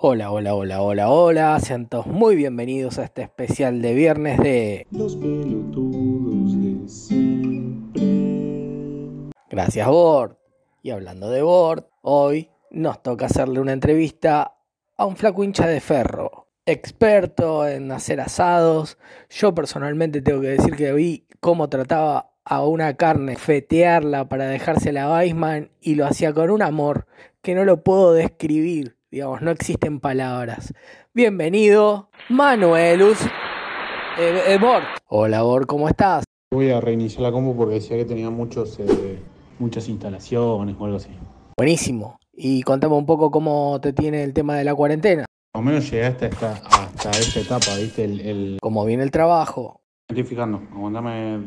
Hola, hola, hola, hola, hola. Sean todos muy bienvenidos a este especial de viernes de Los pelotudos de siempre. Gracias Bord. Y hablando de Bord, hoy nos toca hacerle una entrevista a un flaco hincha de ferro, experto en hacer asados. Yo personalmente tengo que decir que vi cómo trataba a una carne, fetearla para dejársela a Weisman y lo hacía con un amor que no lo puedo describir. Digamos, no existen palabras. Bienvenido, Manuelus eh, eh. Hola Bord, ¿cómo estás? Voy a reiniciar la compu porque decía que tenía muchos, eh, muchas instalaciones o algo así. Buenísimo. Y contame un poco cómo te tiene el tema de la cuarentena. Más o menos llegué hasta esta, hasta esta etapa, ¿viste? El, el... Cómo viene el trabajo. Me estoy fijando, aguantame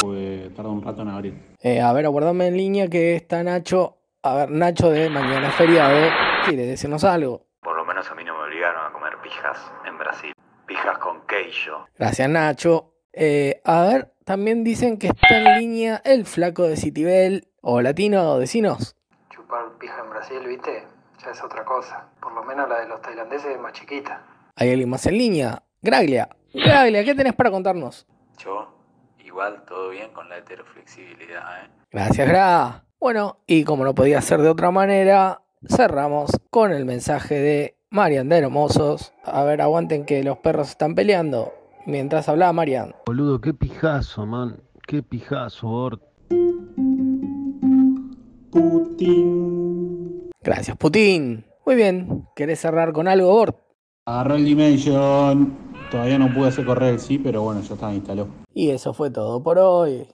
porque tarda un rato en abrir. Eh, a ver, aguardame en línea que está Nacho. A ver, Nacho de mañana es feriado. ¿Quiere decirnos algo? Por lo menos a mí no me obligaron a comer pijas en Brasil. Pijas con queijo. Gracias, Nacho. Eh, a ver, también dicen que está en línea el flaco de Citibel. O latino, decinos. Chupar pija en Brasil, ¿viste? Ya es otra cosa. Por lo menos la de los tailandeses es más chiquita. ¿Hay alguien más en línea? Graglia. Graglia, ¿qué tenés para contarnos? Yo, igual, todo bien con la heteroflexibilidad, ¿eh? Gracias, Gra. Bueno, y como no podía ser de otra manera, cerramos con el mensaje de Marian de Hermosos. A ver, aguanten que los perros están peleando. Mientras hablaba Marian. Boludo, qué pijazo, man. Qué pijazo, Bort. Putin. Gracias, Putin. Muy bien. ¿Querés cerrar con algo, Bort? Agarró el Dimension. Todavía no pude hacer correr el sí, pero bueno, ya está, instaló. Y eso fue todo por hoy.